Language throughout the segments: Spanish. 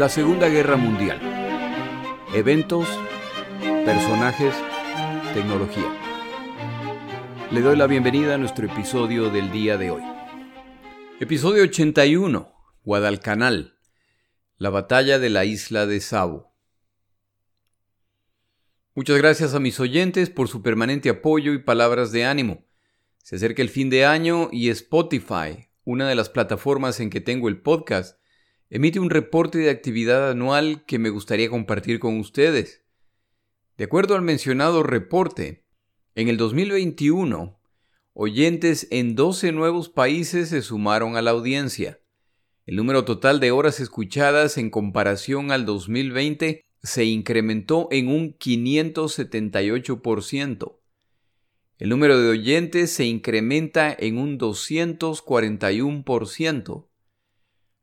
La Segunda Guerra Mundial. Eventos, personajes, tecnología. Le doy la bienvenida a nuestro episodio del día de hoy. Episodio 81. Guadalcanal. La batalla de la isla de Savo. Muchas gracias a mis oyentes por su permanente apoyo y palabras de ánimo. Se acerca el fin de año y Spotify, una de las plataformas en que tengo el podcast, emite un reporte de actividad anual que me gustaría compartir con ustedes. De acuerdo al mencionado reporte, en el 2021, oyentes en 12 nuevos países se sumaron a la audiencia. El número total de horas escuchadas en comparación al 2020 se incrementó en un 578%. El número de oyentes se incrementa en un 241%.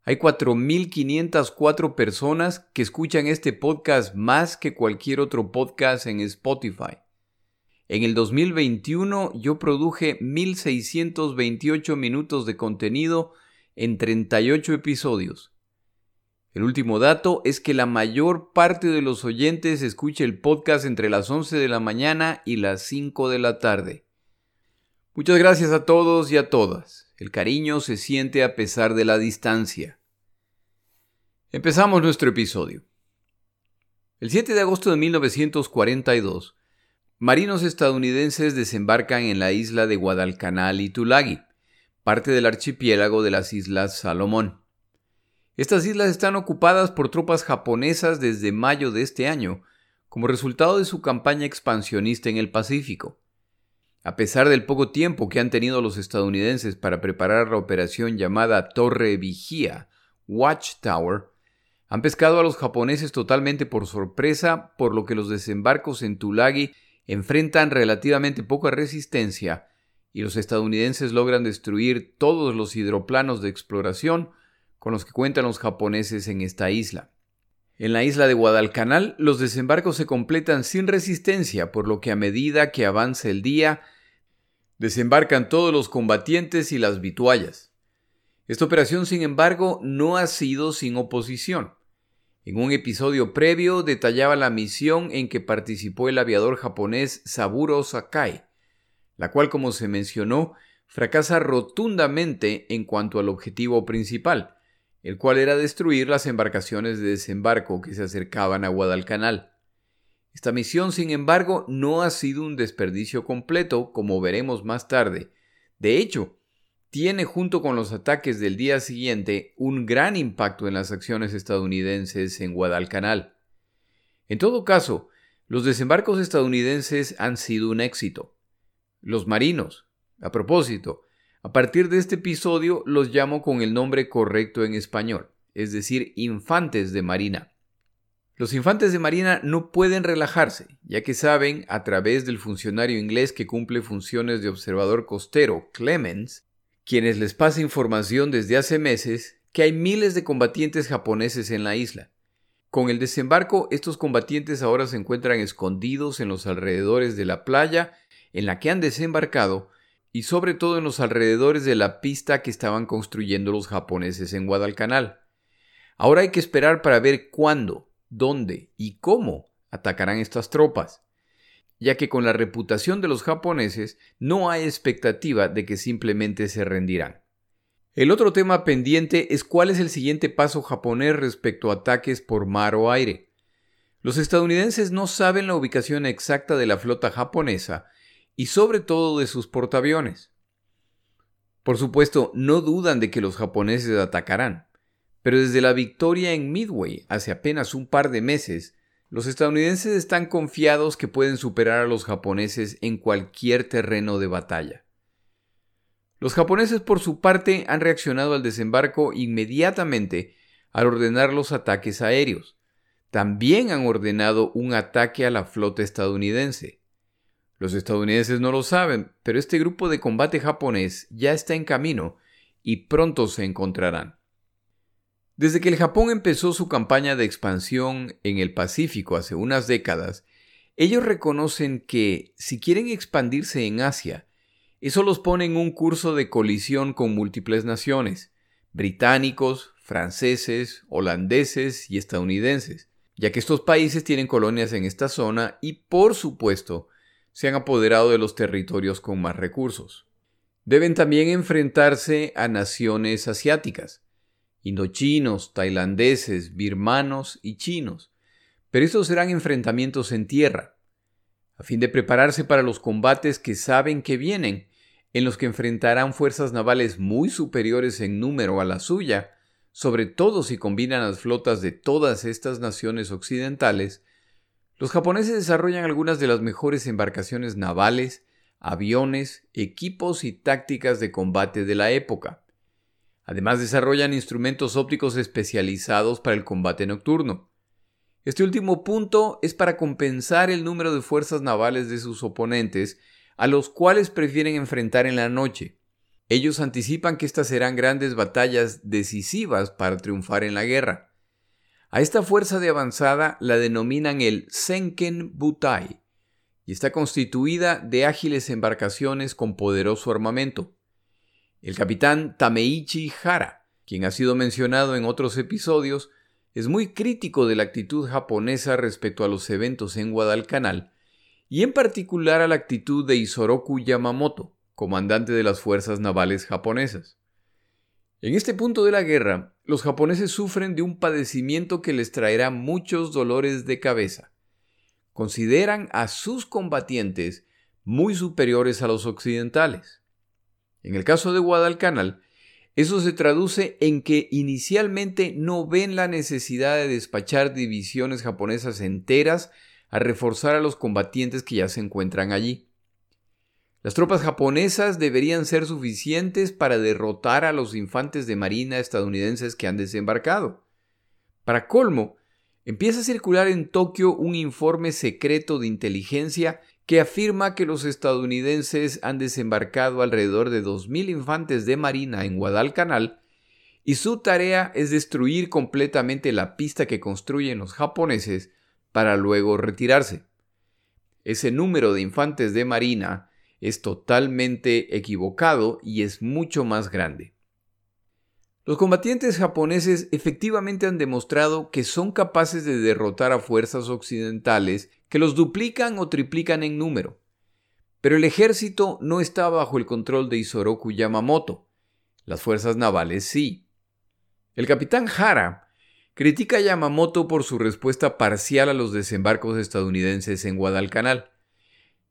Hay 4.504 personas que escuchan este podcast más que cualquier otro podcast en Spotify. En el 2021 yo produje 1.628 minutos de contenido en 38 episodios. El último dato es que la mayor parte de los oyentes escucha el podcast entre las 11 de la mañana y las 5 de la tarde. Muchas gracias a todos y a todas. El cariño se siente a pesar de la distancia. Empezamos nuestro episodio. El 7 de agosto de 1942, marinos estadounidenses desembarcan en la isla de Guadalcanal y Tulagi, parte del archipiélago de las Islas Salomón. Estas islas están ocupadas por tropas japonesas desde mayo de este año, como resultado de su campaña expansionista en el Pacífico. A pesar del poco tiempo que han tenido los estadounidenses para preparar la operación llamada Torre Vigía, Watchtower, han pescado a los japoneses totalmente por sorpresa, por lo que los desembarcos en Tulagi enfrentan relativamente poca resistencia y los estadounidenses logran destruir todos los hidroplanos de exploración con los que cuentan los japoneses en esta isla. En la isla de Guadalcanal, los desembarcos se completan sin resistencia, por lo que a medida que avanza el día, Desembarcan todos los combatientes y las vituallas. Esta operación, sin embargo, no ha sido sin oposición. En un episodio previo detallaba la misión en que participó el aviador japonés Saburo Sakai, la cual, como se mencionó, fracasa rotundamente en cuanto al objetivo principal, el cual era destruir las embarcaciones de desembarco que se acercaban a Guadalcanal. Esta misión, sin embargo, no ha sido un desperdicio completo, como veremos más tarde. De hecho, tiene junto con los ataques del día siguiente un gran impacto en las acciones estadounidenses en Guadalcanal. En todo caso, los desembarcos estadounidenses han sido un éxito. Los marinos, a propósito, a partir de este episodio los llamo con el nombre correcto en español, es decir, infantes de marina. Los infantes de Marina no pueden relajarse, ya que saben, a través del funcionario inglés que cumple funciones de observador costero, Clemens, quienes les pasa información desde hace meses, que hay miles de combatientes japoneses en la isla. Con el desembarco, estos combatientes ahora se encuentran escondidos en los alrededores de la playa en la que han desembarcado y sobre todo en los alrededores de la pista que estaban construyendo los japoneses en Guadalcanal. Ahora hay que esperar para ver cuándo, dónde y cómo atacarán estas tropas, ya que con la reputación de los japoneses no hay expectativa de que simplemente se rendirán. El otro tema pendiente es cuál es el siguiente paso japonés respecto a ataques por mar o aire. Los estadounidenses no saben la ubicación exacta de la flota japonesa y sobre todo de sus portaaviones. Por supuesto, no dudan de que los japoneses atacarán, pero desde la victoria en Midway hace apenas un par de meses, los estadounidenses están confiados que pueden superar a los japoneses en cualquier terreno de batalla. Los japoneses por su parte han reaccionado al desembarco inmediatamente al ordenar los ataques aéreos. También han ordenado un ataque a la flota estadounidense. Los estadounidenses no lo saben, pero este grupo de combate japonés ya está en camino y pronto se encontrarán. Desde que el Japón empezó su campaña de expansión en el Pacífico hace unas décadas, ellos reconocen que si quieren expandirse en Asia, eso los pone en un curso de colisión con múltiples naciones, británicos, franceses, holandeses y estadounidenses, ya que estos países tienen colonias en esta zona y, por supuesto, se han apoderado de los territorios con más recursos. Deben también enfrentarse a naciones asiáticas, indochinos, tailandeses, birmanos y chinos, pero estos serán enfrentamientos en tierra, a fin de prepararse para los combates que saben que vienen, en los que enfrentarán fuerzas navales muy superiores en número a la suya, sobre todo si combinan las flotas de todas estas naciones occidentales, los japoneses desarrollan algunas de las mejores embarcaciones navales, aviones, equipos y tácticas de combate de la época. Además desarrollan instrumentos ópticos especializados para el combate nocturno. Este último punto es para compensar el número de fuerzas navales de sus oponentes, a los cuales prefieren enfrentar en la noche. Ellos anticipan que estas serán grandes batallas decisivas para triunfar en la guerra. A esta fuerza de avanzada la denominan el Senken Butai y está constituida de ágiles embarcaciones con poderoso armamento. El capitán Tameichi Hara, quien ha sido mencionado en otros episodios, es muy crítico de la actitud japonesa respecto a los eventos en Guadalcanal y en particular a la actitud de Isoroku Yamamoto, comandante de las fuerzas navales japonesas. En este punto de la guerra, los japoneses sufren de un padecimiento que les traerá muchos dolores de cabeza. Consideran a sus combatientes muy superiores a los occidentales. En el caso de Guadalcanal, eso se traduce en que inicialmente no ven la necesidad de despachar divisiones japonesas enteras a reforzar a los combatientes que ya se encuentran allí. Las tropas japonesas deberían ser suficientes para derrotar a los infantes de marina estadounidenses que han desembarcado. Para colmo, empieza a circular en Tokio un informe secreto de inteligencia que afirma que los estadounidenses han desembarcado alrededor de 2.000 infantes de marina en Guadalcanal y su tarea es destruir completamente la pista que construyen los japoneses para luego retirarse. Ese número de infantes de marina es totalmente equivocado y es mucho más grande. Los combatientes japoneses efectivamente han demostrado que son capaces de derrotar a fuerzas occidentales que los duplican o triplican en número. Pero el ejército no está bajo el control de Isoroku Yamamoto. Las fuerzas navales sí. El capitán Hara critica a Yamamoto por su respuesta parcial a los desembarcos estadounidenses en Guadalcanal.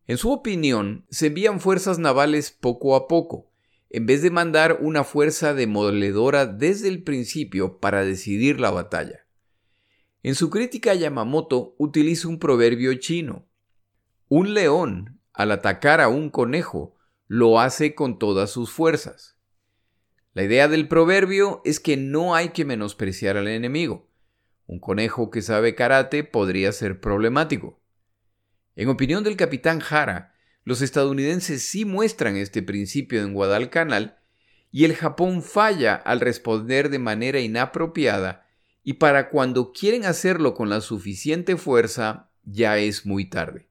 En su opinión, se envían fuerzas navales poco a poco, en vez de mandar una fuerza demoledora desde el principio para decidir la batalla. En su crítica Yamamoto utiliza un proverbio chino. Un león, al atacar a un conejo, lo hace con todas sus fuerzas. La idea del proverbio es que no hay que menospreciar al enemigo. Un conejo que sabe karate podría ser problemático. En opinión del capitán Hara, los estadounidenses sí muestran este principio en Guadalcanal y el Japón falla al responder de manera inapropiada y para cuando quieren hacerlo con la suficiente fuerza ya es muy tarde.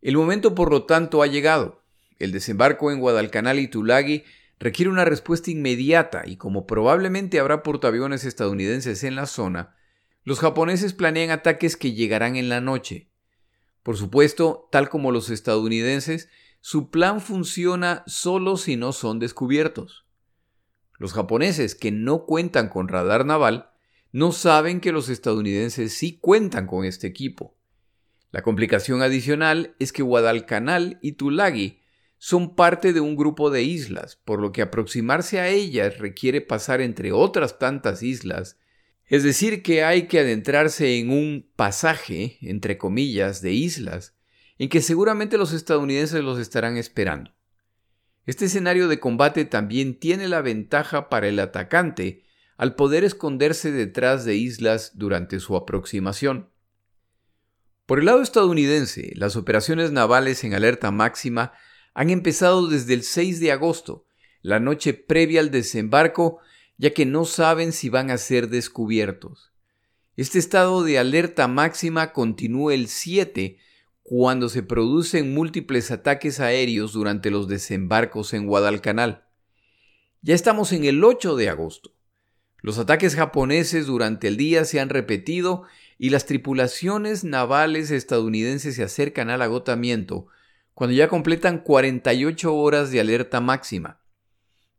El momento, por lo tanto, ha llegado. El desembarco en Guadalcanal y Tulagi requiere una respuesta inmediata y como probablemente habrá portaaviones estadounidenses en la zona, los japoneses planean ataques que llegarán en la noche. Por supuesto, tal como los estadounidenses, su plan funciona solo si no son descubiertos. Los japoneses, que no cuentan con radar naval, no saben que los estadounidenses sí cuentan con este equipo. La complicación adicional es que Guadalcanal y Tulagi son parte de un grupo de islas, por lo que aproximarse a ellas requiere pasar entre otras tantas islas, es decir, que hay que adentrarse en un pasaje, entre comillas, de islas, en que seguramente los estadounidenses los estarán esperando. Este escenario de combate también tiene la ventaja para el atacante al poder esconderse detrás de islas durante su aproximación. Por el lado estadounidense, las operaciones navales en alerta máxima han empezado desde el 6 de agosto, la noche previa al desembarco, ya que no saben si van a ser descubiertos. Este estado de alerta máxima continúa el 7 cuando se producen múltiples ataques aéreos durante los desembarcos en Guadalcanal. Ya estamos en el 8 de agosto. Los ataques japoneses durante el día se han repetido y las tripulaciones navales estadounidenses se acercan al agotamiento cuando ya completan 48 horas de alerta máxima.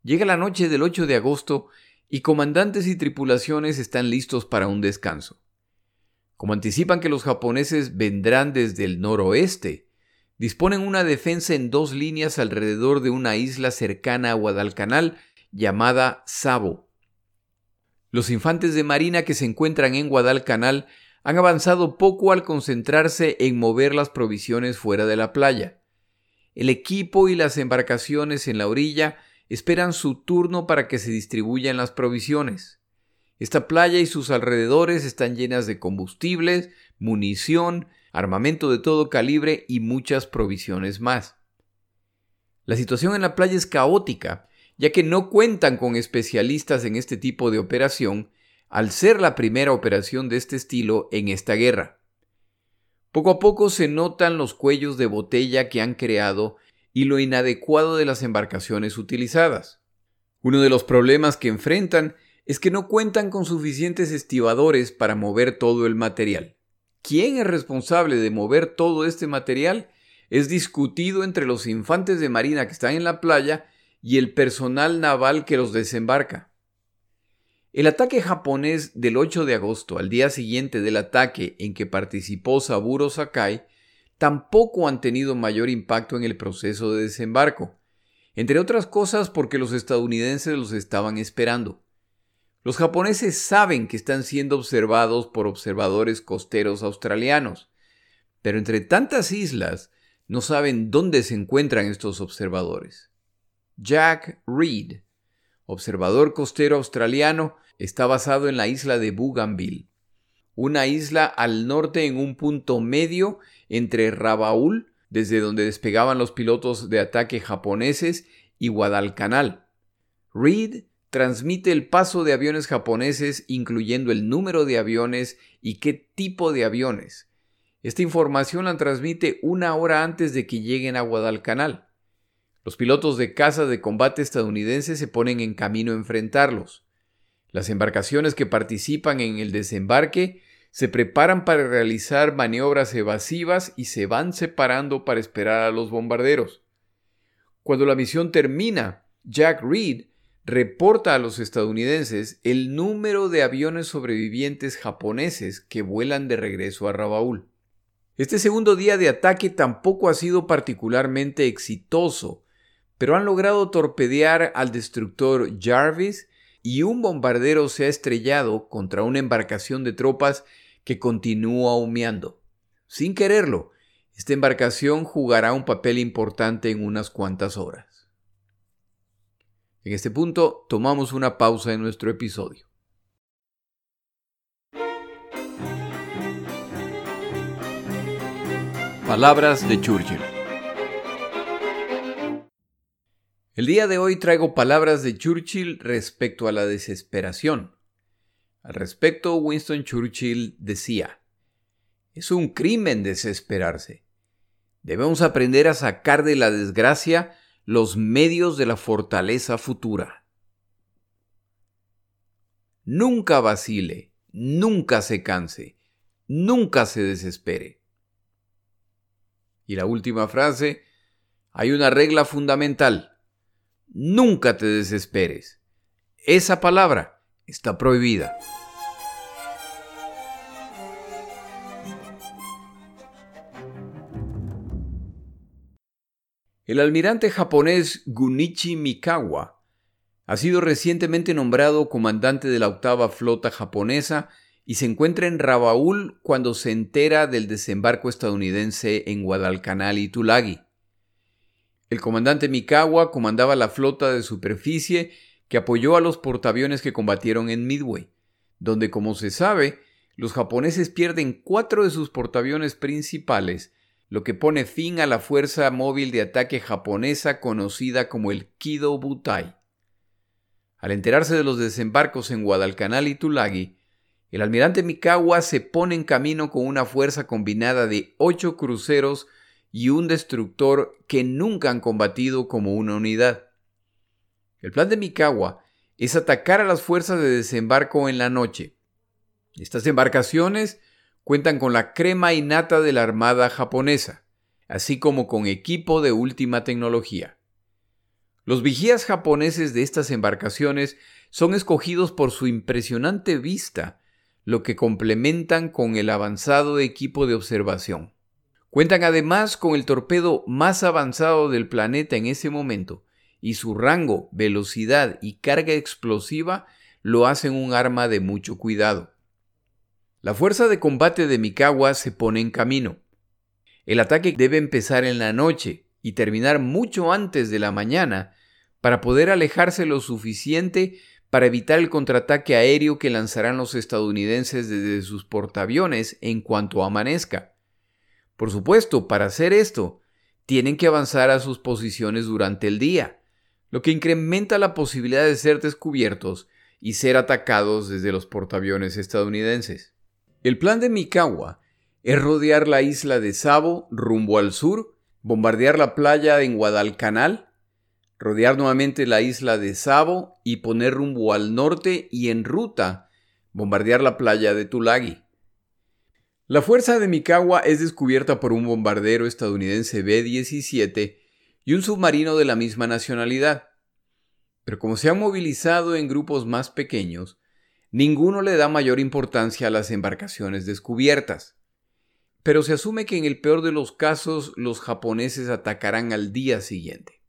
Llega la noche del 8 de agosto y comandantes y tripulaciones están listos para un descanso. Como anticipan que los japoneses vendrán desde el noroeste, disponen una defensa en dos líneas alrededor de una isla cercana a Guadalcanal llamada Sabo. Los infantes de marina que se encuentran en Guadalcanal han avanzado poco al concentrarse en mover las provisiones fuera de la playa. El equipo y las embarcaciones en la orilla esperan su turno para que se distribuyan las provisiones. Esta playa y sus alrededores están llenas de combustibles, munición, armamento de todo calibre y muchas provisiones más. La situación en la playa es caótica, ya que no cuentan con especialistas en este tipo de operación, al ser la primera operación de este estilo en esta guerra. Poco a poco se notan los cuellos de botella que han creado y lo inadecuado de las embarcaciones utilizadas. Uno de los problemas que enfrentan es que no cuentan con suficientes estibadores para mover todo el material. ¿Quién es responsable de mover todo este material? Es discutido entre los infantes de marina que están en la playa y el personal naval que los desembarca. El ataque japonés del 8 de agosto, al día siguiente del ataque en que participó Saburo Sakai, tampoco han tenido mayor impacto en el proceso de desembarco, entre otras cosas porque los estadounidenses los estaban esperando. Los japoneses saben que están siendo observados por observadores costeros australianos, pero entre tantas islas no saben dónde se encuentran estos observadores. Jack Reed, observador costero australiano, está basado en la isla de Bougainville, una isla al norte en un punto medio entre Rabaul, desde donde despegaban los pilotos de ataque japoneses, y Guadalcanal. Reed transmite el paso de aviones japoneses incluyendo el número de aviones y qué tipo de aviones. Esta información la transmite una hora antes de que lleguen a Guadalcanal. Los pilotos de caza de combate estadounidenses se ponen en camino a enfrentarlos. Las embarcaciones que participan en el desembarque se preparan para realizar maniobras evasivas y se van separando para esperar a los bombarderos. Cuando la misión termina, Jack Reed reporta a los estadounidenses el número de aviones sobrevivientes japoneses que vuelan de regreso a Rabaul. Este segundo día de ataque tampoco ha sido particularmente exitoso, pero han logrado torpedear al destructor Jarvis y un bombardero se ha estrellado contra una embarcación de tropas que continúa humeando. Sin quererlo, esta embarcación jugará un papel importante en unas cuantas horas. En este punto tomamos una pausa en nuestro episodio. Palabras de Churchill. El día de hoy traigo palabras de Churchill respecto a la desesperación. Al respecto, Winston Churchill decía, es un crimen desesperarse. Debemos aprender a sacar de la desgracia los medios de la fortaleza futura. Nunca vacile, nunca se canse, nunca se desespere. Y la última frase, hay una regla fundamental. Nunca te desesperes. Esa palabra está prohibida. El almirante japonés Gunichi Mikawa ha sido recientemente nombrado comandante de la octava flota japonesa y se encuentra en Rabaul cuando se entera del desembarco estadounidense en Guadalcanal y Tulagi. El comandante Mikawa comandaba la flota de superficie que apoyó a los portaaviones que combatieron en Midway, donde, como se sabe, los japoneses pierden cuatro de sus portaaviones principales lo que pone fin a la fuerza móvil de ataque japonesa conocida como el Kido Butai. Al enterarse de los desembarcos en Guadalcanal y Tulagi, el almirante Mikawa se pone en camino con una fuerza combinada de ocho cruceros y un destructor que nunca han combatido como una unidad. El plan de Mikawa es atacar a las fuerzas de desembarco en la noche. Estas embarcaciones cuentan con la crema innata de la Armada japonesa, así como con equipo de última tecnología. Los vigías japoneses de estas embarcaciones son escogidos por su impresionante vista, lo que complementan con el avanzado equipo de observación. Cuentan además con el torpedo más avanzado del planeta en ese momento, y su rango, velocidad y carga explosiva lo hacen un arma de mucho cuidado. La fuerza de combate de Mikawa se pone en camino. El ataque debe empezar en la noche y terminar mucho antes de la mañana para poder alejarse lo suficiente para evitar el contraataque aéreo que lanzarán los estadounidenses desde sus portaaviones en cuanto amanezca. Por supuesto, para hacer esto, tienen que avanzar a sus posiciones durante el día, lo que incrementa la posibilidad de ser descubiertos y ser atacados desde los portaaviones estadounidenses. El plan de Mikawa es rodear la isla de Savo rumbo al sur, bombardear la playa en Guadalcanal, rodear nuevamente la isla de Savo y poner rumbo al norte y en ruta bombardear la playa de Tulagi. La fuerza de Mikawa es descubierta por un bombardero estadounidense B-17 y un submarino de la misma nacionalidad. Pero como se han movilizado en grupos más pequeños, ninguno le da mayor importancia a las embarcaciones descubiertas pero se asume que en el peor de los casos los japoneses atacarán al día siguiente.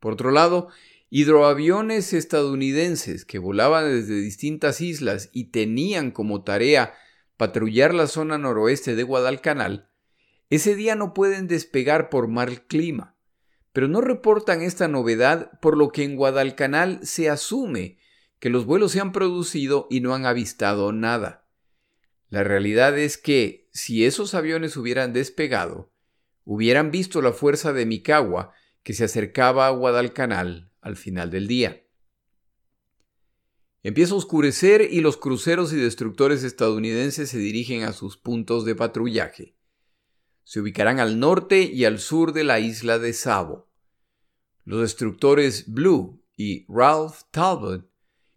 Por otro lado, hidroaviones estadounidenses que volaban desde distintas islas y tenían como tarea patrullar la zona noroeste de Guadalcanal, ese día no pueden despegar por mal clima, pero no reportan esta novedad por lo que en Guadalcanal se asume que los vuelos se han producido y no han avistado nada. La realidad es que, si esos aviones hubieran despegado, hubieran visto la fuerza de Mikawa que se acercaba a Guadalcanal al final del día. Empieza a oscurecer y los cruceros y destructores estadounidenses se dirigen a sus puntos de patrullaje. Se ubicarán al norte y al sur de la isla de Savo. Los destructores Blue y Ralph Talbot,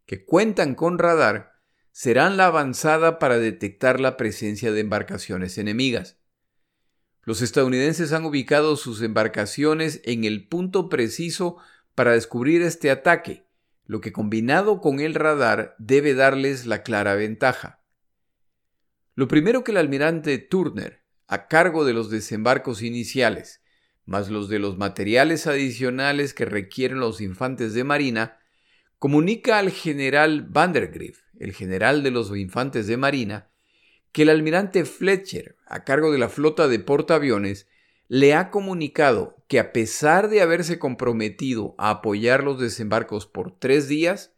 que cuentan con radar, serán la avanzada para detectar la presencia de embarcaciones enemigas. Los estadounidenses han ubicado sus embarcaciones en el punto preciso para descubrir este ataque, lo que combinado con el radar debe darles la clara ventaja. Lo primero que el almirante Turner, a cargo de los desembarcos iniciales, más los de los materiales adicionales que requieren los infantes de marina, comunica al general Vandergrift el general de los infantes de marina, que el almirante Fletcher, a cargo de la flota de portaaviones, le ha comunicado que a pesar de haberse comprometido a apoyar los desembarcos por tres días,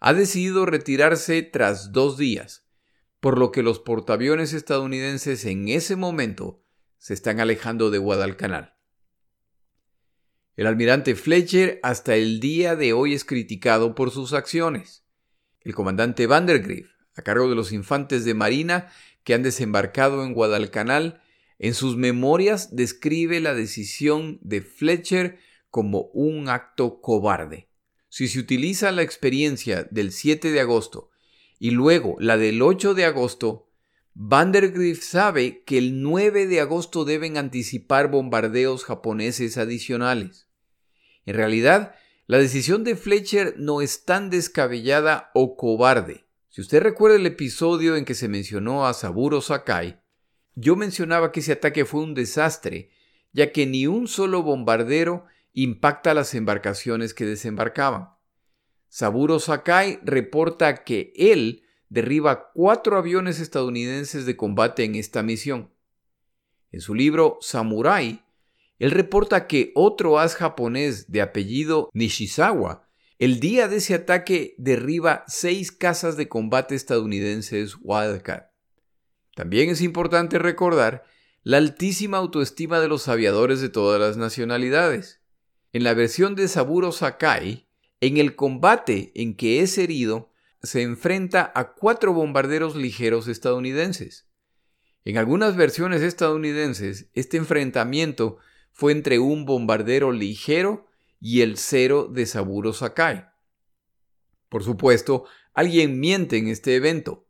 ha decidido retirarse tras dos días, por lo que los portaaviones estadounidenses en ese momento se están alejando de Guadalcanal. El almirante Fletcher hasta el día de hoy es criticado por sus acciones. El comandante Vandergrift, a cargo de los infantes de marina que han desembarcado en Guadalcanal, en sus memorias describe la decisión de Fletcher como un acto cobarde. Si se utiliza la experiencia del 7 de agosto y luego la del 8 de agosto, Vandergrift sabe que el 9 de agosto deben anticipar bombardeos japoneses adicionales. En realidad, la decisión de Fletcher no es tan descabellada o cobarde. Si usted recuerda el episodio en que se mencionó a Saburo Sakai, yo mencionaba que ese ataque fue un desastre, ya que ni un solo bombardero impacta las embarcaciones que desembarcaban. Saburo Sakai reporta que él derriba cuatro aviones estadounidenses de combate en esta misión. En su libro Samurai, él reporta que otro as japonés de apellido Nishizawa, el día de ese ataque derriba seis casas de combate estadounidenses Wildcat. También es importante recordar la altísima autoestima de los aviadores de todas las nacionalidades. En la versión de Saburo Sakai, en el combate en que es herido, se enfrenta a cuatro bombarderos ligeros estadounidenses. En algunas versiones estadounidenses, este enfrentamiento fue entre un bombardero ligero y el cero de Saburo Sakai. Por supuesto, alguien miente en este evento.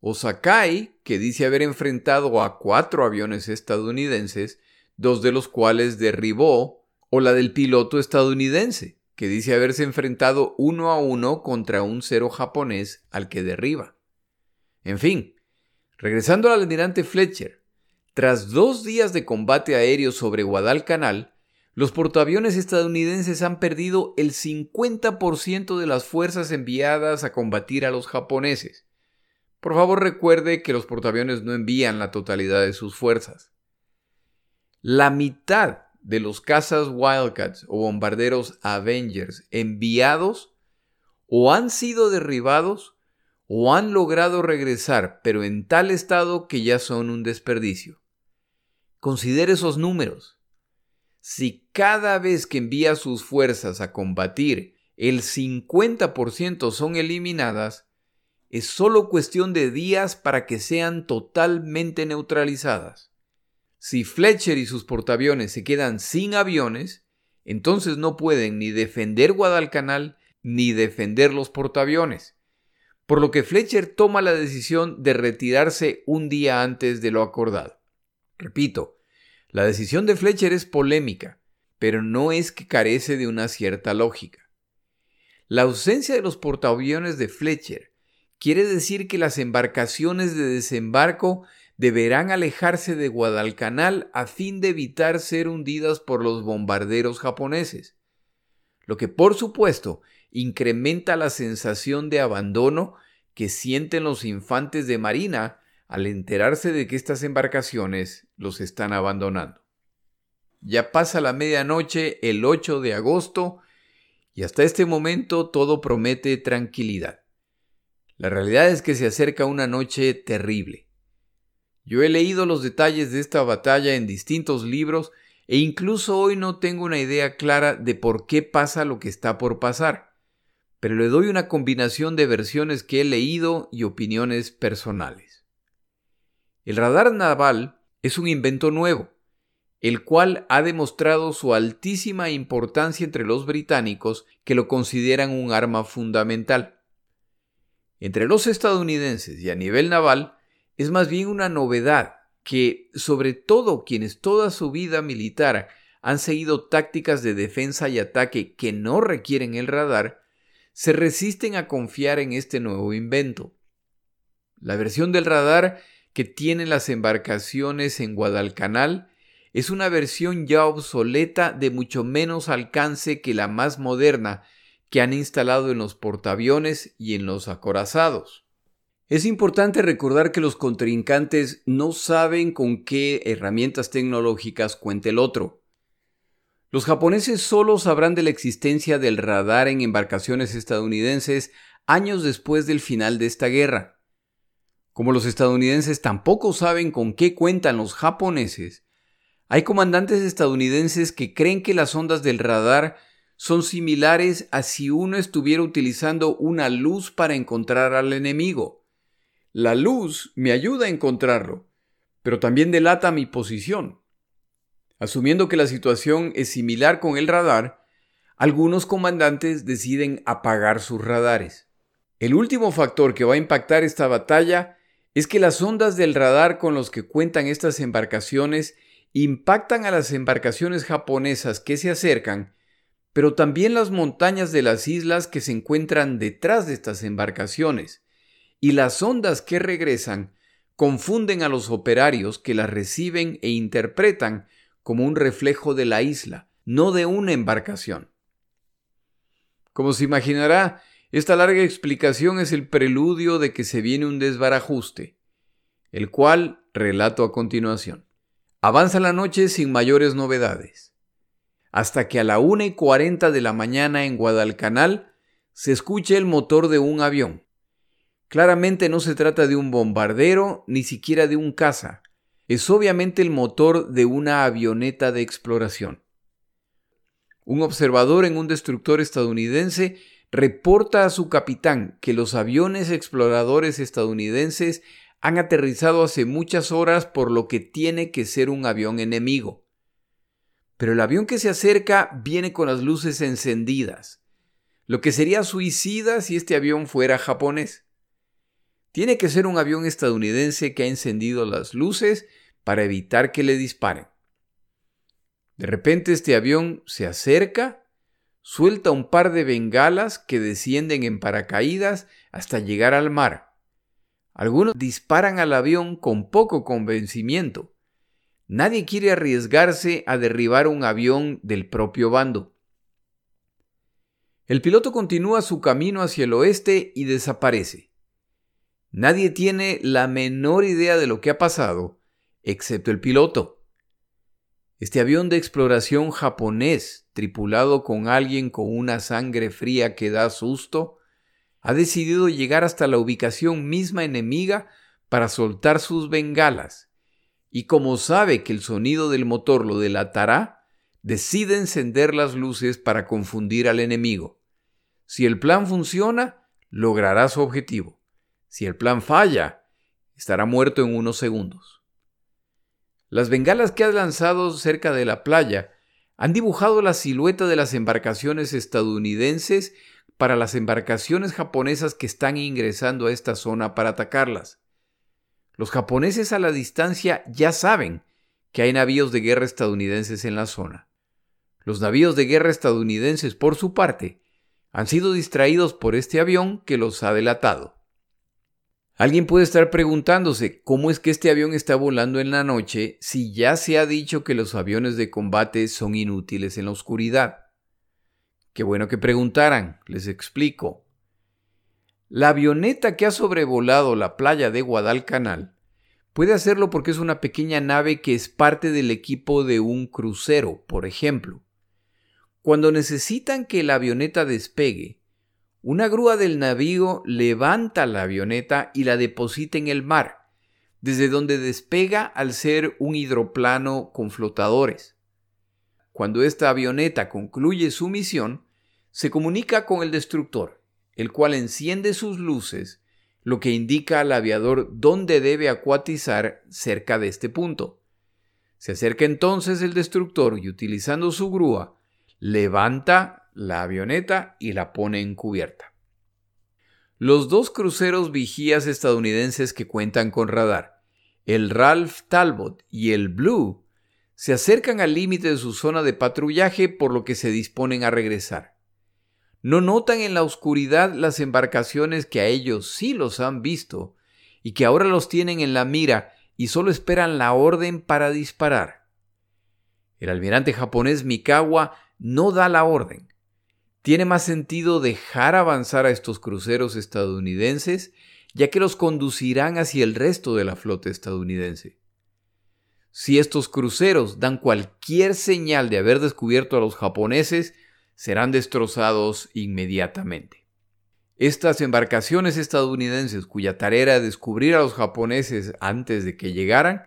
O Sakai, que dice haber enfrentado a cuatro aviones estadounidenses, dos de los cuales derribó, o la del piloto estadounidense, que dice haberse enfrentado uno a uno contra un cero japonés al que derriba. En fin, regresando al almirante Fletcher, tras dos días de combate aéreo sobre Guadalcanal, los portaaviones estadounidenses han perdido el 50% de las fuerzas enviadas a combatir a los japoneses. Por favor recuerde que los portaaviones no envían la totalidad de sus fuerzas. La mitad de los cazas Wildcats o bombarderos Avengers enviados o han sido derribados o han logrado regresar, pero en tal estado que ya son un desperdicio. Considere esos números. Si cada vez que envía sus fuerzas a combatir el 50% son eliminadas, es solo cuestión de días para que sean totalmente neutralizadas. Si Fletcher y sus portaaviones se quedan sin aviones, entonces no pueden ni defender Guadalcanal ni defender los portaaviones, por lo que Fletcher toma la decisión de retirarse un día antes de lo acordado. Repito, la decisión de Fletcher es polémica, pero no es que carece de una cierta lógica. La ausencia de los portaaviones de Fletcher quiere decir que las embarcaciones de desembarco deberán alejarse de Guadalcanal a fin de evitar ser hundidas por los bombarderos japoneses, lo que por supuesto incrementa la sensación de abandono que sienten los infantes de marina al enterarse de que estas embarcaciones los están abandonando. Ya pasa la medianoche el 8 de agosto y hasta este momento todo promete tranquilidad. La realidad es que se acerca una noche terrible. Yo he leído los detalles de esta batalla en distintos libros e incluso hoy no tengo una idea clara de por qué pasa lo que está por pasar, pero le doy una combinación de versiones que he leído y opiniones personales. El radar naval es un invento nuevo, el cual ha demostrado su altísima importancia entre los británicos que lo consideran un arma fundamental. Entre los estadounidenses y a nivel naval, es más bien una novedad que, sobre todo quienes toda su vida militar han seguido tácticas de defensa y ataque que no requieren el radar, se resisten a confiar en este nuevo invento. La versión del radar que tienen las embarcaciones en Guadalcanal es una versión ya obsoleta de mucho menos alcance que la más moderna que han instalado en los portaaviones y en los acorazados. Es importante recordar que los contrincantes no saben con qué herramientas tecnológicas cuenta el otro. Los japoneses solo sabrán de la existencia del radar en embarcaciones estadounidenses años después del final de esta guerra. Como los estadounidenses tampoco saben con qué cuentan los japoneses, hay comandantes estadounidenses que creen que las ondas del radar son similares a si uno estuviera utilizando una luz para encontrar al enemigo. La luz me ayuda a encontrarlo, pero también delata mi posición. Asumiendo que la situación es similar con el radar, algunos comandantes deciden apagar sus radares. El último factor que va a impactar esta batalla es que las ondas del radar con los que cuentan estas embarcaciones impactan a las embarcaciones japonesas que se acercan, pero también las montañas de las islas que se encuentran detrás de estas embarcaciones, y las ondas que regresan confunden a los operarios que las reciben e interpretan como un reflejo de la isla, no de una embarcación. Como se imaginará, esta larga explicación es el preludio de que se viene un desbarajuste, el cual relato a continuación. Avanza la noche sin mayores novedades, hasta que a la una y cuarenta de la mañana en Guadalcanal se escucha el motor de un avión. Claramente no se trata de un bombardero ni siquiera de un caza. Es obviamente el motor de una avioneta de exploración. Un observador en un destructor estadounidense reporta a su capitán que los aviones exploradores estadounidenses han aterrizado hace muchas horas por lo que tiene que ser un avión enemigo. Pero el avión que se acerca viene con las luces encendidas lo que sería suicida si este avión fuera japonés. Tiene que ser un avión estadounidense que ha encendido las luces para evitar que le disparen. De repente este avión se acerca, suelta un par de bengalas que descienden en paracaídas hasta llegar al mar. Algunos disparan al avión con poco convencimiento. Nadie quiere arriesgarse a derribar un avión del propio bando. El piloto continúa su camino hacia el oeste y desaparece. Nadie tiene la menor idea de lo que ha pasado, excepto el piloto. Este avión de exploración japonés, tripulado con alguien con una sangre fría que da susto, ha decidido llegar hasta la ubicación misma enemiga para soltar sus bengalas, y como sabe que el sonido del motor lo delatará, decide encender las luces para confundir al enemigo. Si el plan funciona, logrará su objetivo. Si el plan falla, estará muerto en unos segundos. Las bengalas que ha lanzado cerca de la playa han dibujado la silueta de las embarcaciones estadounidenses para las embarcaciones japonesas que están ingresando a esta zona para atacarlas. Los japoneses a la distancia ya saben que hay navíos de guerra estadounidenses en la zona. Los navíos de guerra estadounidenses, por su parte, han sido distraídos por este avión que los ha delatado. Alguien puede estar preguntándose cómo es que este avión está volando en la noche si ya se ha dicho que los aviones de combate son inútiles en la oscuridad. Qué bueno que preguntaran, les explico. La avioneta que ha sobrevolado la playa de Guadalcanal puede hacerlo porque es una pequeña nave que es parte del equipo de un crucero, por ejemplo. Cuando necesitan que la avioneta despegue, una grúa del navío levanta la avioneta y la deposita en el mar, desde donde despega al ser un hidroplano con flotadores. Cuando esta avioneta concluye su misión, se comunica con el destructor, el cual enciende sus luces, lo que indica al aviador dónde debe acuatizar cerca de este punto. Se acerca entonces el destructor y utilizando su grúa, levanta la avioneta y la pone en cubierta. Los dos cruceros vigías estadounidenses que cuentan con radar, el Ralph Talbot y el Blue, se acercan al límite de su zona de patrullaje por lo que se disponen a regresar. No notan en la oscuridad las embarcaciones que a ellos sí los han visto y que ahora los tienen en la mira y solo esperan la orden para disparar. El almirante japonés Mikawa no da la orden, tiene más sentido dejar avanzar a estos cruceros estadounidenses, ya que los conducirán hacia el resto de la flota estadounidense. Si estos cruceros dan cualquier señal de haber descubierto a los japoneses, serán destrozados inmediatamente. Estas embarcaciones estadounidenses, cuya tarea era descubrir a los japoneses antes de que llegaran,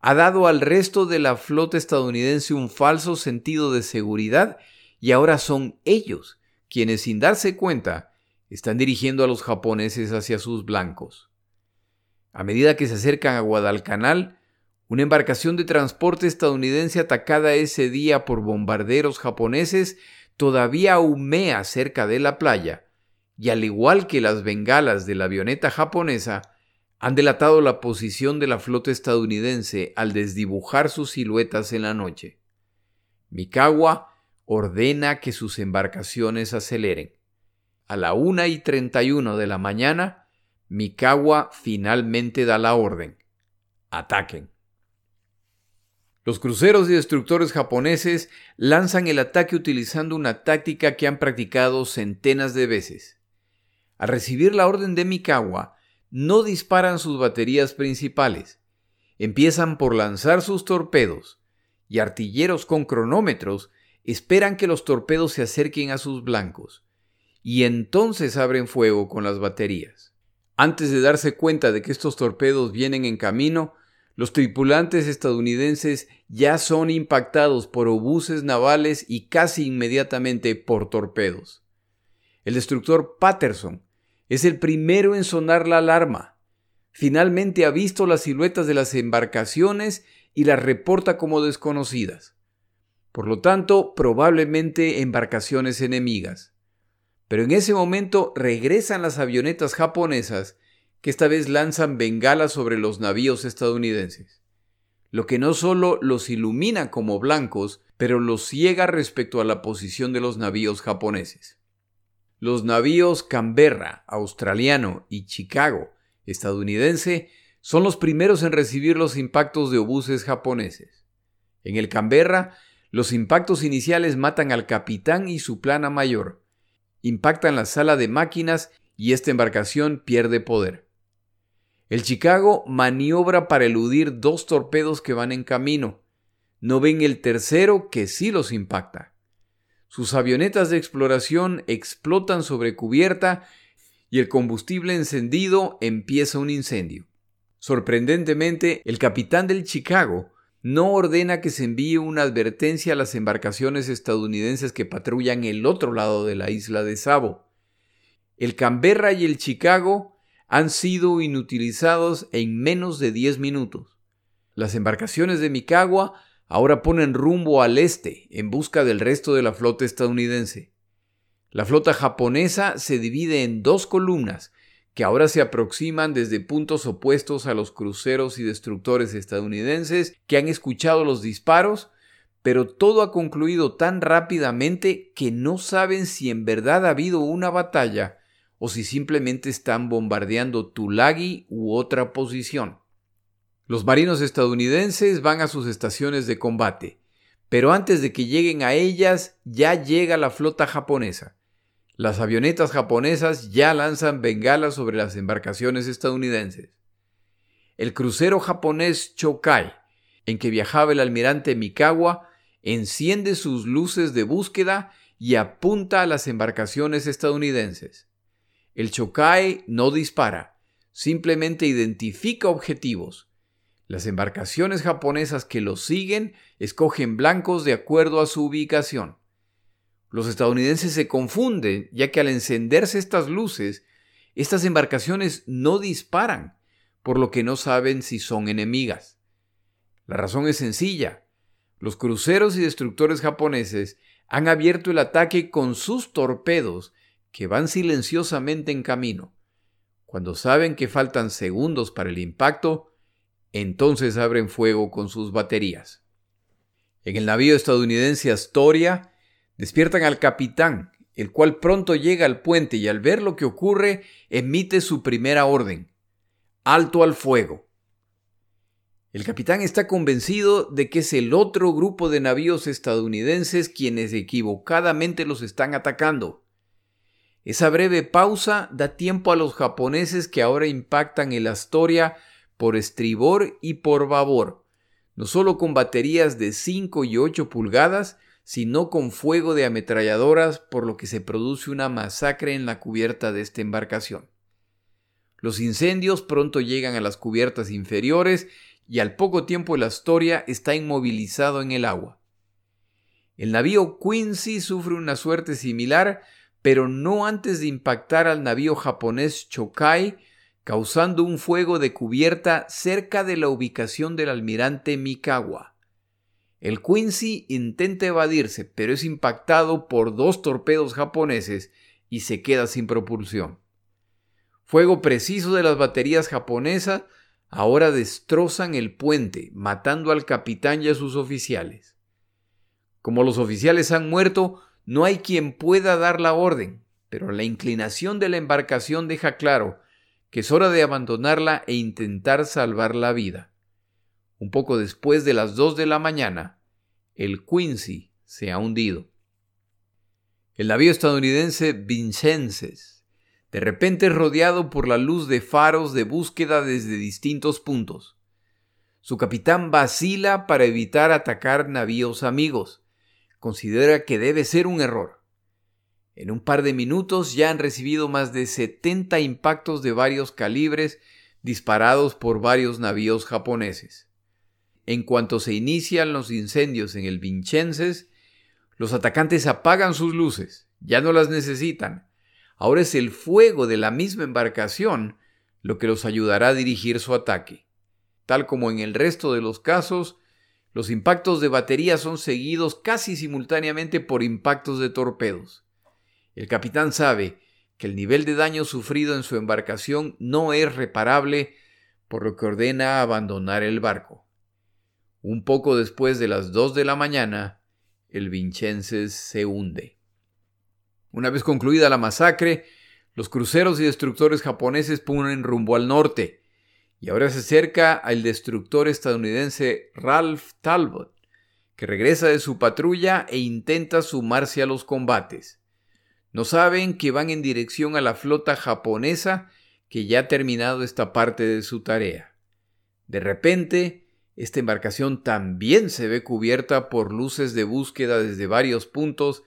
ha dado al resto de la flota estadounidense un falso sentido de seguridad y ahora son ellos quienes sin darse cuenta están dirigiendo a los japoneses hacia sus blancos. A medida que se acercan a Guadalcanal, una embarcación de transporte estadounidense atacada ese día por bombarderos japoneses todavía humea cerca de la playa, y al igual que las bengalas de la avioneta japonesa, han delatado la posición de la flota estadounidense al desdibujar sus siluetas en la noche. Mikawa ordena que sus embarcaciones aceleren. A la una y treinta y uno de la mañana, Mikawa finalmente da la orden. Ataquen. Los cruceros y destructores japoneses lanzan el ataque utilizando una táctica que han practicado centenas de veces. Al recibir la orden de Mikawa, no disparan sus baterías principales. Empiezan por lanzar sus torpedos, y artilleros con cronómetros esperan que los torpedos se acerquen a sus blancos y entonces abren fuego con las baterías. Antes de darse cuenta de que estos torpedos vienen en camino, los tripulantes estadounidenses ya son impactados por obuses navales y casi inmediatamente por torpedos. El destructor Patterson es el primero en sonar la alarma. Finalmente ha visto las siluetas de las embarcaciones y las reporta como desconocidas por lo tanto probablemente embarcaciones enemigas. Pero en ese momento regresan las avionetas japonesas que esta vez lanzan bengalas sobre los navíos estadounidenses, lo que no solo los ilumina como blancos, pero los ciega respecto a la posición de los navíos japoneses. Los navíos Canberra, australiano, y Chicago, estadounidense, son los primeros en recibir los impactos de obuses japoneses. En el Canberra, los impactos iniciales matan al capitán y su plana mayor, impactan la sala de máquinas y esta embarcación pierde poder. El Chicago maniobra para eludir dos torpedos que van en camino. No ven el tercero que sí los impacta. Sus avionetas de exploración explotan sobre cubierta y el combustible encendido empieza un incendio. Sorprendentemente, el capitán del Chicago no ordena que se envíe una advertencia a las embarcaciones estadounidenses que patrullan el otro lado de la isla de Savo. El Canberra y el Chicago han sido inutilizados en menos de 10 minutos. Las embarcaciones de Micagua ahora ponen rumbo al este en busca del resto de la flota estadounidense. La flota japonesa se divide en dos columnas que ahora se aproximan desde puntos opuestos a los cruceros y destructores estadounidenses que han escuchado los disparos, pero todo ha concluido tan rápidamente que no saben si en verdad ha habido una batalla o si simplemente están bombardeando Tulagi u otra posición. Los marinos estadounidenses van a sus estaciones de combate, pero antes de que lleguen a ellas ya llega la flota japonesa. Las avionetas japonesas ya lanzan bengalas sobre las embarcaciones estadounidenses. El crucero japonés Chokai, en que viajaba el almirante Mikawa, enciende sus luces de búsqueda y apunta a las embarcaciones estadounidenses. El Chokai no dispara, simplemente identifica objetivos. Las embarcaciones japonesas que lo siguen escogen blancos de acuerdo a su ubicación. Los estadounidenses se confunden, ya que al encenderse estas luces, estas embarcaciones no disparan, por lo que no saben si son enemigas. La razón es sencilla. Los cruceros y destructores japoneses han abierto el ataque con sus torpedos que van silenciosamente en camino. Cuando saben que faltan segundos para el impacto, entonces abren fuego con sus baterías. En el navío estadounidense Astoria, Despiertan al capitán, el cual pronto llega al puente y al ver lo que ocurre emite su primera orden. Alto al fuego. El capitán está convencido de que es el otro grupo de navíos estadounidenses quienes equivocadamente los están atacando. Esa breve pausa da tiempo a los japoneses que ahora impactan el Astoria por estribor y por babor, no solo con baterías de 5 y 8 pulgadas, sino con fuego de ametralladoras, por lo que se produce una masacre en la cubierta de esta embarcación. Los incendios pronto llegan a las cubiertas inferiores y al poco tiempo el Astoria está inmovilizado en el agua. El navío Quincy sufre una suerte similar, pero no antes de impactar al navío japonés Chokai, causando un fuego de cubierta cerca de la ubicación del almirante Mikawa. El Quincy intenta evadirse, pero es impactado por dos torpedos japoneses y se queda sin propulsión. Fuego preciso de las baterías japonesas ahora destrozan el puente, matando al capitán y a sus oficiales. Como los oficiales han muerto, no hay quien pueda dar la orden, pero la inclinación de la embarcación deja claro que es hora de abandonarla e intentar salvar la vida. Un poco después de las dos de la mañana, el Quincy se ha hundido. El navío estadounidense Vincennes de repente rodeado por la luz de faros de búsqueda desde distintos puntos. Su capitán vacila para evitar atacar navíos amigos. Considera que debe ser un error. En un par de minutos ya han recibido más de 70 impactos de varios calibres disparados por varios navíos japoneses. En cuanto se inician los incendios en el Vincennes, los atacantes apagan sus luces, ya no las necesitan. Ahora es el fuego de la misma embarcación lo que los ayudará a dirigir su ataque. Tal como en el resto de los casos, los impactos de batería son seguidos casi simultáneamente por impactos de torpedos. El capitán sabe que el nivel de daño sufrido en su embarcación no es reparable, por lo que ordena abandonar el barco. Un poco después de las dos de la mañana, el Vincennes se hunde. Una vez concluida la masacre, los cruceros y destructores japoneses ponen rumbo al norte, y ahora se acerca al destructor estadounidense Ralph Talbot, que regresa de su patrulla e intenta sumarse a los combates. No saben que van en dirección a la flota japonesa que ya ha terminado esta parte de su tarea. De repente, esta embarcación también se ve cubierta por luces de búsqueda desde varios puntos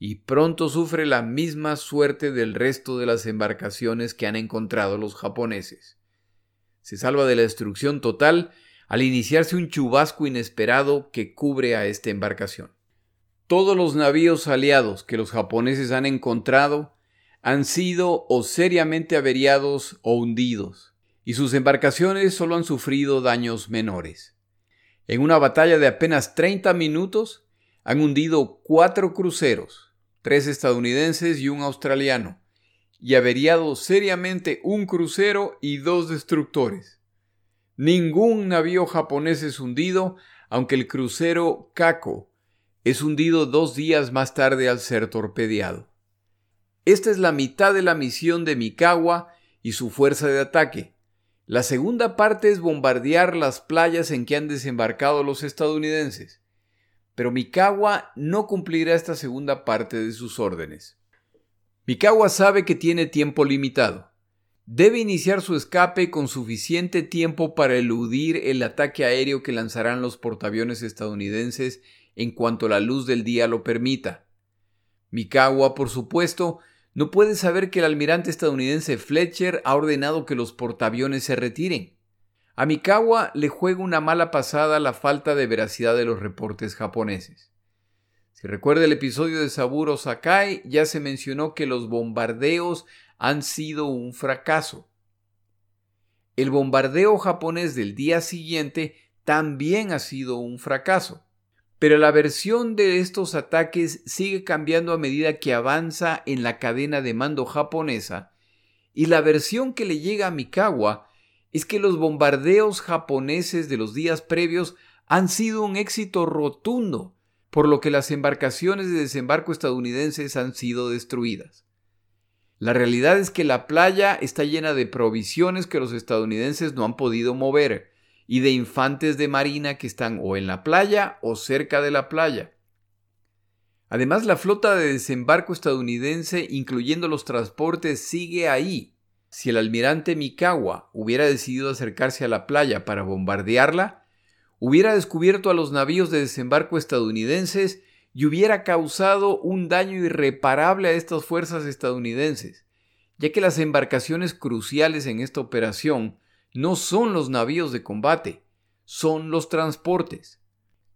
y pronto sufre la misma suerte del resto de las embarcaciones que han encontrado los japoneses. Se salva de la destrucción total al iniciarse un chubasco inesperado que cubre a esta embarcación. Todos los navíos aliados que los japoneses han encontrado han sido o seriamente averiados o hundidos, y sus embarcaciones solo han sufrido daños menores. En una batalla de apenas 30 minutos han hundido cuatro cruceros, tres estadounidenses y un australiano, y averiado seriamente un crucero y dos destructores. Ningún navío japonés es hundido, aunque el crucero Kako es hundido dos días más tarde al ser torpedeado. Esta es la mitad de la misión de Mikawa y su fuerza de ataque. La segunda parte es bombardear las playas en que han desembarcado los estadounidenses. Pero Mikawa no cumplirá esta segunda parte de sus órdenes. Mikawa sabe que tiene tiempo limitado. Debe iniciar su escape con suficiente tiempo para eludir el ataque aéreo que lanzarán los portaaviones estadounidenses en cuanto la luz del día lo permita. Mikawa, por supuesto, no puede saber que el almirante estadounidense Fletcher ha ordenado que los portaaviones se retiren. A Mikawa le juega una mala pasada la falta de veracidad de los reportes japoneses. Si recuerda el episodio de Saburo Sakai, ya se mencionó que los bombardeos han sido un fracaso. El bombardeo japonés del día siguiente también ha sido un fracaso. Pero la versión de estos ataques sigue cambiando a medida que avanza en la cadena de mando japonesa, y la versión que le llega a Mikawa es que los bombardeos japoneses de los días previos han sido un éxito rotundo por lo que las embarcaciones de desembarco estadounidenses han sido destruidas. La realidad es que la playa está llena de provisiones que los estadounidenses no han podido mover y de infantes de marina que están o en la playa o cerca de la playa. Además, la flota de desembarco estadounidense, incluyendo los transportes, sigue ahí. Si el almirante Mikawa hubiera decidido acercarse a la playa para bombardearla, hubiera descubierto a los navíos de desembarco estadounidenses y hubiera causado un daño irreparable a estas fuerzas estadounidenses, ya que las embarcaciones cruciales en esta operación no son los navíos de combate, son los transportes.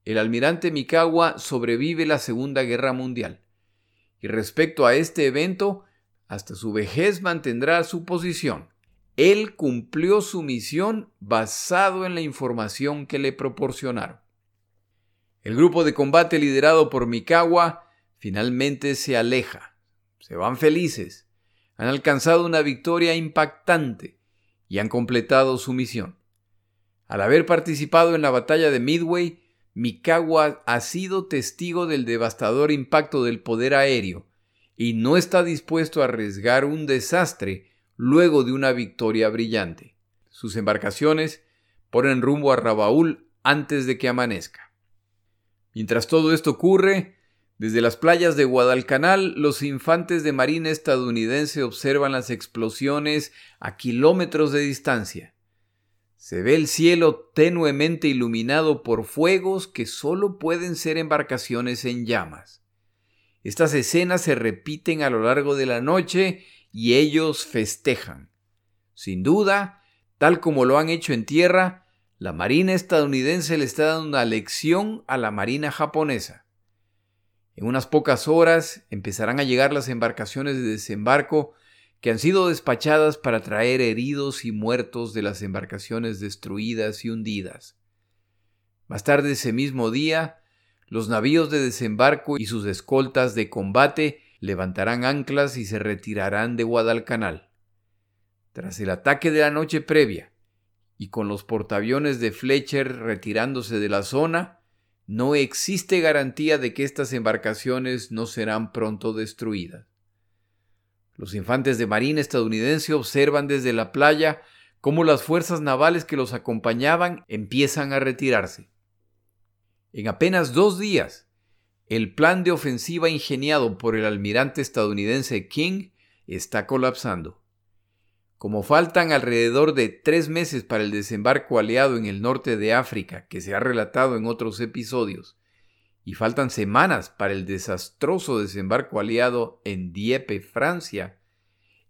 El almirante Mikawa sobrevive la Segunda Guerra Mundial, y respecto a este evento, hasta su vejez mantendrá su posición. Él cumplió su misión basado en la información que le proporcionaron. El grupo de combate liderado por Mikawa finalmente se aleja. Se van felices. Han alcanzado una victoria impactante y han completado su misión. Al haber participado en la batalla de Midway, Mikawa ha sido testigo del devastador impacto del poder aéreo y no está dispuesto a arriesgar un desastre luego de una victoria brillante. Sus embarcaciones ponen rumbo a Rabaul antes de que amanezca. Mientras todo esto ocurre, desde las playas de Guadalcanal, los infantes de marina estadounidense observan las explosiones a kilómetros de distancia. Se ve el cielo tenuemente iluminado por fuegos que solo pueden ser embarcaciones en llamas. Estas escenas se repiten a lo largo de la noche y ellos festejan. Sin duda, tal como lo han hecho en tierra, la Marina estadounidense le está dando una lección a la Marina japonesa. En unas pocas horas empezarán a llegar las embarcaciones de desembarco que han sido despachadas para traer heridos y muertos de las embarcaciones destruidas y hundidas. Más tarde ese mismo día, los navíos de desembarco y sus escoltas de combate levantarán anclas y se retirarán de Guadalcanal. Tras el ataque de la noche previa, y con los portaaviones de Fletcher retirándose de la zona, no existe garantía de que estas embarcaciones no serán pronto destruidas. Los infantes de marina estadounidense observan desde la playa cómo las fuerzas navales que los acompañaban empiezan a retirarse. En apenas dos días, el plan de ofensiva ingeniado por el almirante estadounidense King está colapsando. Como faltan alrededor de tres meses para el desembarco aliado en el norte de África, que se ha relatado en otros episodios, y faltan semanas para el desastroso desembarco aliado en Dieppe, Francia,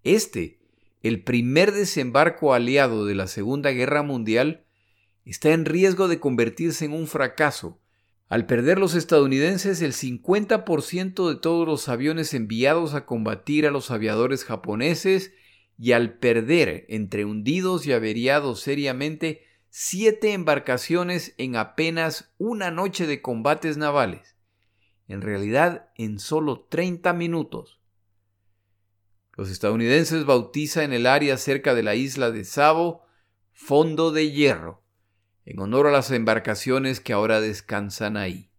este, el primer desembarco aliado de la Segunda Guerra Mundial, está en riesgo de convertirse en un fracaso, al perder los estadounidenses el 50% de todos los aviones enviados a combatir a los aviadores japoneses y al perder entre hundidos y averiados seriamente siete embarcaciones en apenas una noche de combates navales, en realidad en solo 30 minutos. Los estadounidenses bautizan el área cerca de la isla de Savo Fondo de Hierro, en honor a las embarcaciones que ahora descansan ahí.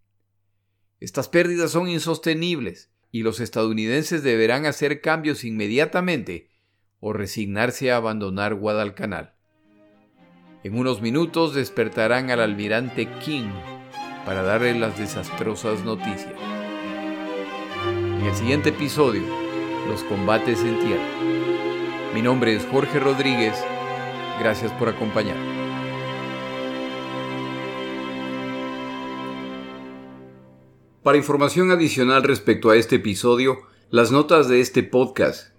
Estas pérdidas son insostenibles y los estadounidenses deberán hacer cambios inmediatamente o resignarse a abandonar Guadalcanal. En unos minutos despertarán al almirante King para darle las desastrosas noticias. En el siguiente episodio, los combates en tierra. Mi nombre es Jorge Rodríguez. Gracias por acompañarme. Para información adicional respecto a este episodio, las notas de este podcast